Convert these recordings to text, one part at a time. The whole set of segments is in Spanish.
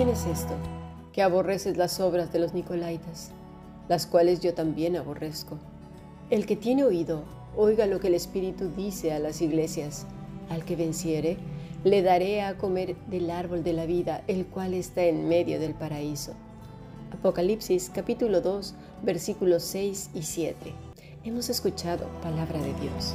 tienes esto, que aborreces las obras de los Nicolaitas, las cuales yo también aborrezco. El que tiene oído, oiga lo que el Espíritu dice a las iglesias. Al que venciere, le daré a comer del árbol de la vida, el cual está en medio del paraíso. Apocalipsis capítulo 2, versículos 6 y 7. Hemos escuchado palabra de Dios.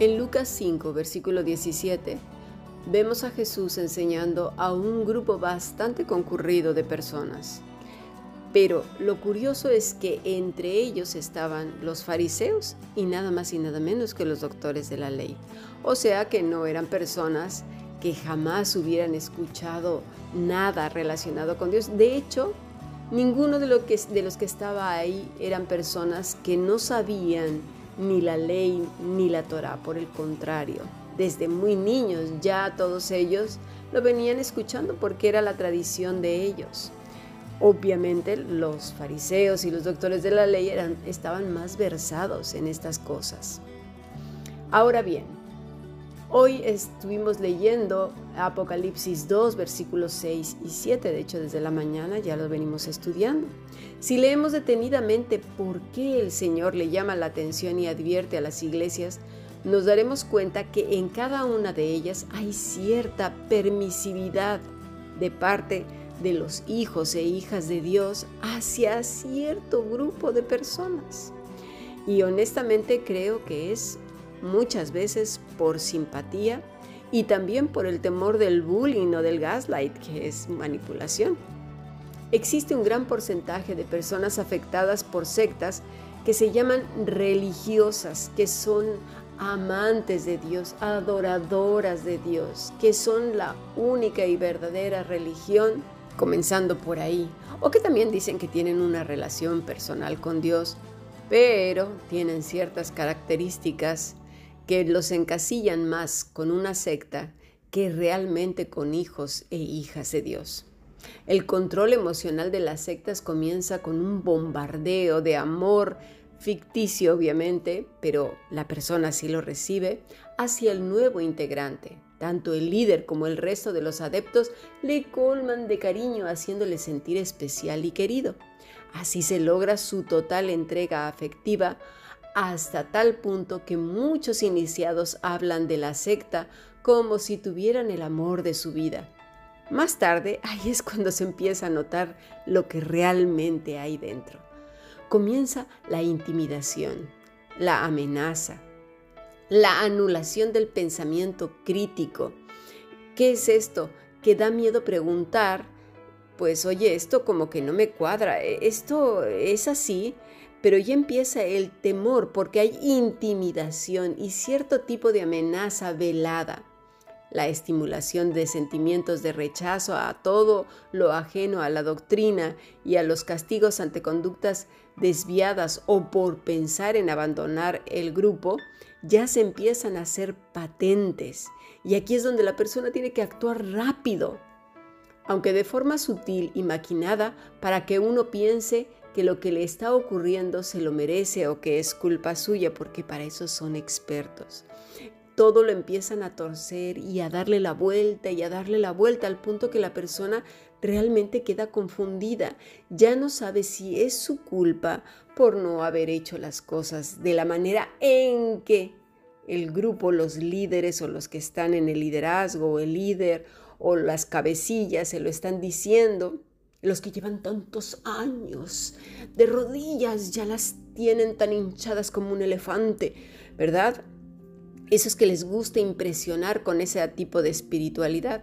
En Lucas 5, versículo 17, vemos a Jesús enseñando a un grupo bastante concurrido de personas. Pero lo curioso es que entre ellos estaban los fariseos y nada más y nada menos que los doctores de la ley. O sea que no eran personas que jamás hubieran escuchado nada relacionado con Dios. De hecho, ninguno de, de los que estaba ahí eran personas que no sabían ni la ley ni la Torah. Por el contrario, desde muy niños ya todos ellos lo venían escuchando porque era la tradición de ellos. Obviamente los fariseos y los doctores de la ley eran, estaban más versados en estas cosas. Ahora bien, hoy estuvimos leyendo Apocalipsis 2, versículos 6 y 7, de hecho desde la mañana ya lo venimos estudiando. Si leemos detenidamente por qué el Señor le llama la atención y advierte a las iglesias, nos daremos cuenta que en cada una de ellas hay cierta permisividad de parte de los hijos e hijas de Dios hacia cierto grupo de personas. Y honestamente creo que es muchas veces por simpatía y también por el temor del bullying o del gaslight, que es manipulación. Existe un gran porcentaje de personas afectadas por sectas que se llaman religiosas, que son amantes de Dios, adoradoras de Dios, que son la única y verdadera religión comenzando por ahí, o que también dicen que tienen una relación personal con Dios, pero tienen ciertas características que los encasillan más con una secta que realmente con hijos e hijas de Dios. El control emocional de las sectas comienza con un bombardeo de amor ficticio obviamente, pero la persona sí lo recibe, hacia el nuevo integrante, tanto el líder como el resto de los adeptos le colman de cariño haciéndole sentir especial y querido. Así se logra su total entrega afectiva hasta tal punto que muchos iniciados hablan de la secta como si tuvieran el amor de su vida. Más tarde, ahí es cuando se empieza a notar lo que realmente hay dentro. Comienza la intimidación, la amenaza, la anulación del pensamiento crítico. ¿Qué es esto? Que da miedo preguntar, pues oye, esto como que no me cuadra, e, esto es así, pero ya empieza el temor porque hay intimidación y cierto tipo de amenaza velada. La estimulación de sentimientos de rechazo a todo lo ajeno a la doctrina y a los castigos ante conductas desviadas o por pensar en abandonar el grupo ya se empiezan a hacer patentes. Y aquí es donde la persona tiene que actuar rápido, aunque de forma sutil y maquinada, para que uno piense que lo que le está ocurriendo se lo merece o que es culpa suya, porque para eso son expertos. Todo lo empiezan a torcer y a darle la vuelta y a darle la vuelta al punto que la persona realmente queda confundida. Ya no sabe si es su culpa por no haber hecho las cosas de la manera en que el grupo, los líderes o los que están en el liderazgo o el líder o las cabecillas se lo están diciendo, los que llevan tantos años de rodillas ya las tienen tan hinchadas como un elefante, ¿verdad? Esos que les gusta impresionar con ese tipo de espiritualidad.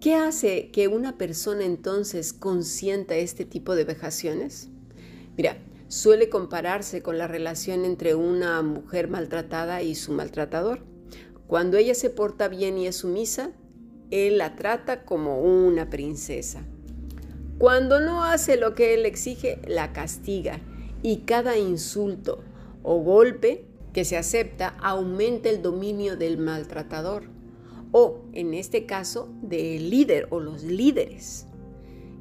¿Qué hace que una persona entonces consienta este tipo de vejaciones? Mira, suele compararse con la relación entre una mujer maltratada y su maltratador. Cuando ella se porta bien y es sumisa, él la trata como una princesa. Cuando no hace lo que él exige, la castiga y cada insulto o golpe que se acepta aumenta el dominio del maltratador o, en este caso, del líder o los líderes.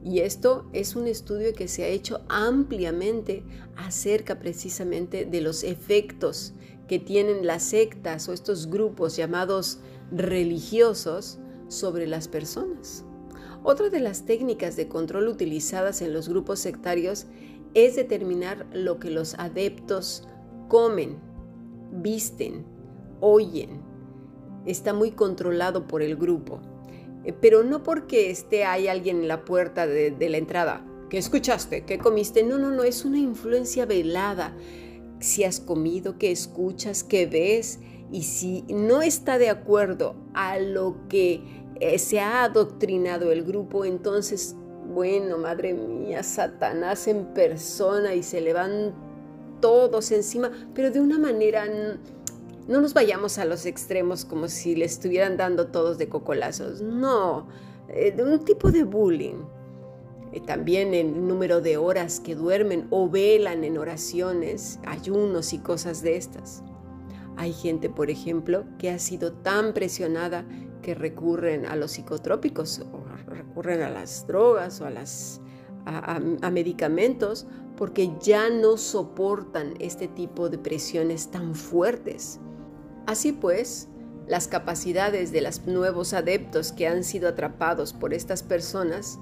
Y esto es un estudio que se ha hecho ampliamente acerca precisamente de los efectos que tienen las sectas o estos grupos llamados religiosos sobre las personas. Otra de las técnicas de control utilizadas en los grupos sectarios es determinar lo que los adeptos comen, visten, oyen. Está muy controlado por el grupo, eh, pero no porque esté ahí alguien en la puerta de, de la entrada. ¿Qué escuchaste? ¿Qué comiste? No, no, no, es una influencia velada. Si has comido, qué escuchas, qué ves, y si no está de acuerdo a lo que eh, se ha adoctrinado el grupo, entonces, bueno, madre mía, Satanás en persona y se le van todos encima, pero de una manera, no nos vayamos a los extremos como si le estuvieran dando todos de cocolazos, no, eh, de un tipo de bullying. También el número de horas que duermen o velan en oraciones, ayunos y cosas de estas. Hay gente, por ejemplo, que ha sido tan presionada recurren a los psicotrópicos o recurren a las drogas o a, las, a, medicamentos porque ya no soportan este tipo de presiones tan fuertes. Así pues, las capacidades de los nuevos adeptos que han sido atrapados por estas personas,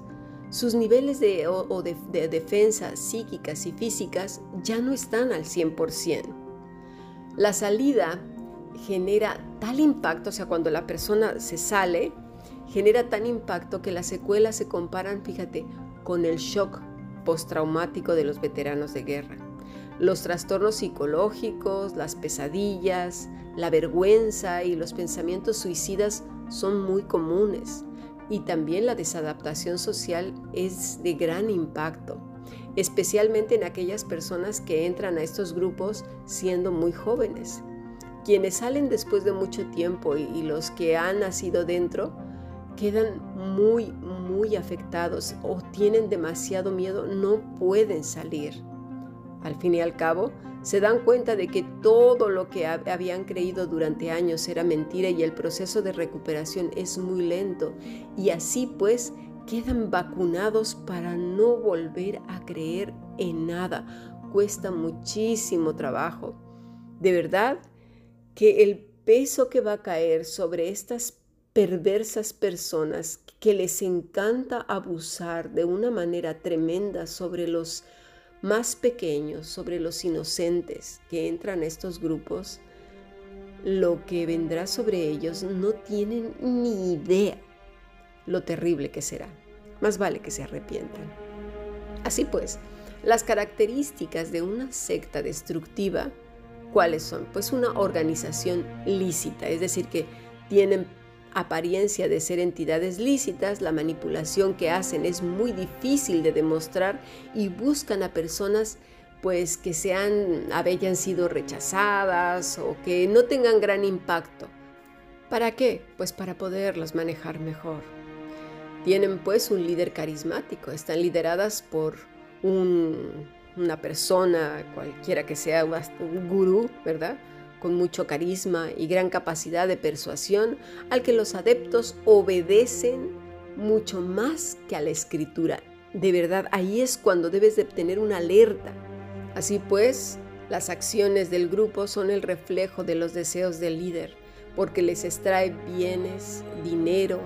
sus niveles de, de, de defensa psíquicas y físicas ya no están al 100%. La salida genera tal impacto, o sea, cuando la persona se sale, genera tan impacto que las secuelas se comparan, fíjate, con el shock postraumático de los veteranos de guerra. Los trastornos psicológicos, las pesadillas, la vergüenza y los pensamientos suicidas son muy comunes y también la desadaptación social es de gran impacto, especialmente en aquellas personas que entran a estos grupos siendo muy jóvenes. Quienes salen después de mucho tiempo y, los que han nacido dentro quedan muy, muy afectados o tienen demasiado miedo, no pueden salir. Al fin y al cabo, se dan cuenta de que todo lo que habían creído durante años era mentira y el proceso de recuperación es muy lento. Y así pues quedan vacunados para no volver a creer en nada. Cuesta muchísimo trabajo. De verdad, que el peso que va a caer sobre estas perversas personas que les encanta abusar de una manera tremenda sobre los más pequeños, sobre los inocentes que entran a estos grupos, lo que vendrá sobre ellos no tienen ni idea lo terrible que será. Más vale que se arrepientan. Así pues, las características de una secta destructiva ¿Cuáles son? Pues una organización lícita, es decir, que tienen apariencia de ser entidades lícitas, la manipulación que hacen es muy difícil de demostrar y buscan a personas pues que sean hayan sido rechazadas o que no tengan gran impacto. ¿Para qué? Pues para poderlas manejar mejor. Tienen pues un líder carismático, están lideradas por un una persona, cualquiera que sea un gurú, ¿verdad? Con mucho carisma y gran capacidad de persuasión, al que los adeptos obedecen mucho más que a la escritura. De verdad, ahí es cuando debes de tener una alerta. Así pues, las acciones del grupo son el reflejo de los deseos del líder, porque les extrae bienes, dinero,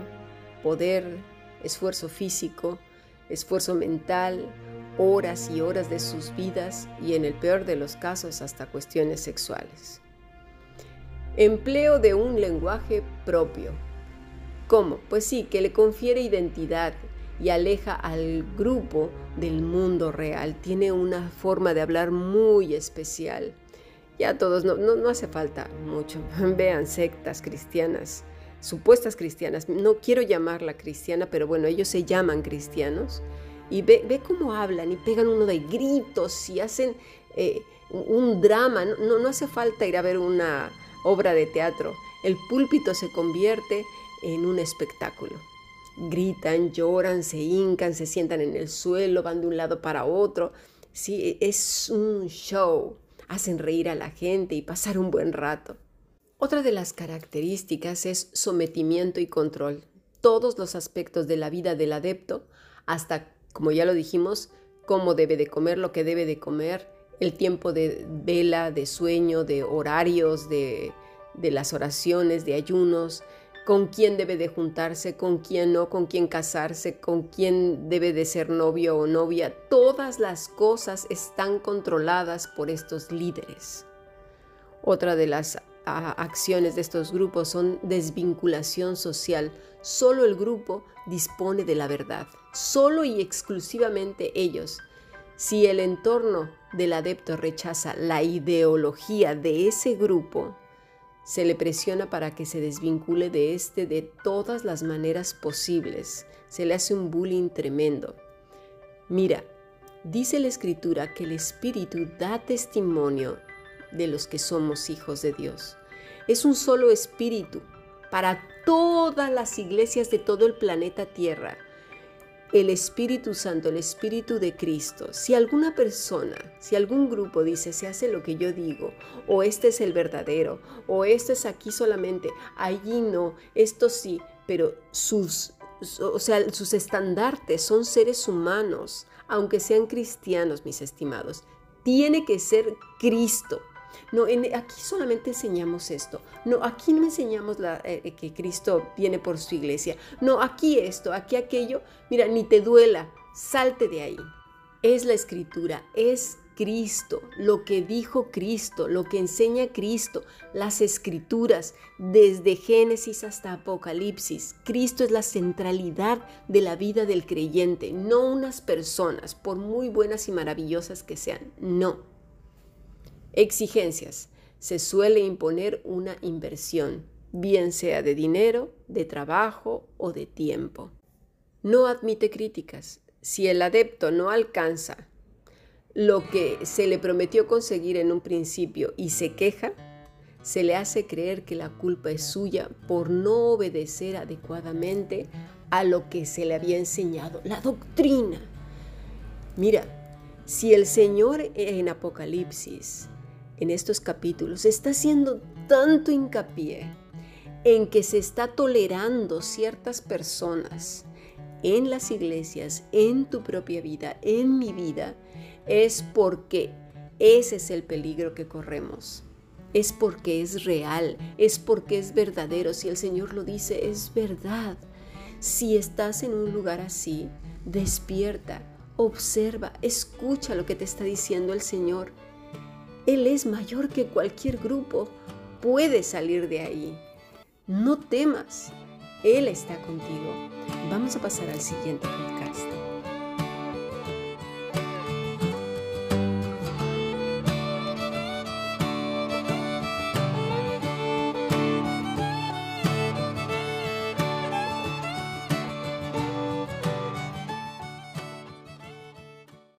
poder, esfuerzo físico, esfuerzo mental, horas y horas de sus vidas y en el peor de los casos hasta cuestiones sexuales. Empleo de un lenguaje propio. ¿Cómo? Pues sí, que le confiere identidad y aleja al grupo del mundo real. Tiene una forma de hablar muy especial. Ya todos, no, no, hace falta mucho. Vean sectas cristianas, supuestas cristianas. No quiero llamarla cristiana, pero bueno, ellos se llaman cristianos. Y ve, ve cómo hablan y pegan uno de gritos y hacen eh, un drama. No, no hace falta ir a ver una obra de teatro. El púlpito se convierte en un espectáculo. Gritan, lloran, se hincan, se sientan en el suelo, van de un lado para otro. Sí, es un show. Hacen reír a la gente y pasar un buen rato. Otra de las características es sometimiento y control. Todos los aspectos de la vida del adepto, hasta, como ya lo dijimos, cómo debe de comer, lo que debe de comer, el tiempo de vela, de sueño, de horarios, de, las oraciones, de ayunos, con quién debe de juntarse, con quién no, con quién casarse, con quién debe de ser novio o novia. Todas las cosas están controladas por estos líderes. Otra de las acciones de estos grupos son desvinculación social. Solo el grupo dispone de la verdad. Solo y exclusivamente ellos. Si el entorno del adepto rechaza la ideología de ese grupo, se le presiona para que se desvincule de este de todas las maneras posibles. Se le hace un bullying tremendo. Mira, dice la escritura que el Espíritu da testimonio de los que somos hijos de Dios. Es un solo Espíritu para todas las iglesias de todo el planeta Tierra el Espíritu Santo, el Espíritu de Cristo, si alguna persona, si algún grupo dice, se hace lo que yo digo, o este es el verdadero, o este es aquí solamente, allí no, esto sí, pero sus, o sea, sus estandartes son seres humanos, aunque sean cristianos, mis estimados, tiene que ser Cristo. No, aquí solamente enseñamos esto. No, aquí no enseñamos eh, eh, que Cristo viene por su iglesia. No, aquí esto, aquí aquello. Mira, ni te duela, salte de ahí. Es la escritura, es Cristo, lo que dijo Cristo, lo que enseña Cristo, las escrituras, desde Génesis hasta Apocalipsis. Cristo es la centralidad de la vida del creyente, no unas personas, por muy buenas y maravillosas que sean, no. Exigencias. Se suele imponer una inversión, bien sea de dinero, de trabajo o de tiempo. No admite críticas. Si el adepto no alcanza lo que se le prometió conseguir en un principio y se queja, se le hace creer que la culpa es suya por no obedecer adecuadamente a lo que se le había enseñado, la doctrina. Mira, si el Señor en Apocalipsis en estos capítulos está haciendo tanto hincapié en que se está tolerando ciertas personas en las iglesias, en tu propia vida, en mi vida, es porque ese es el peligro que corremos. Es porque es real, es porque es verdadero. Si el Señor lo dice, es verdad. Si estás en un lugar así, despierta, observa, escucha lo que te está diciendo el Señor él es mayor que cualquier grupo. Puede salir de ahí. No temas. Él está contigo. Vamos a pasar al siguiente podcast.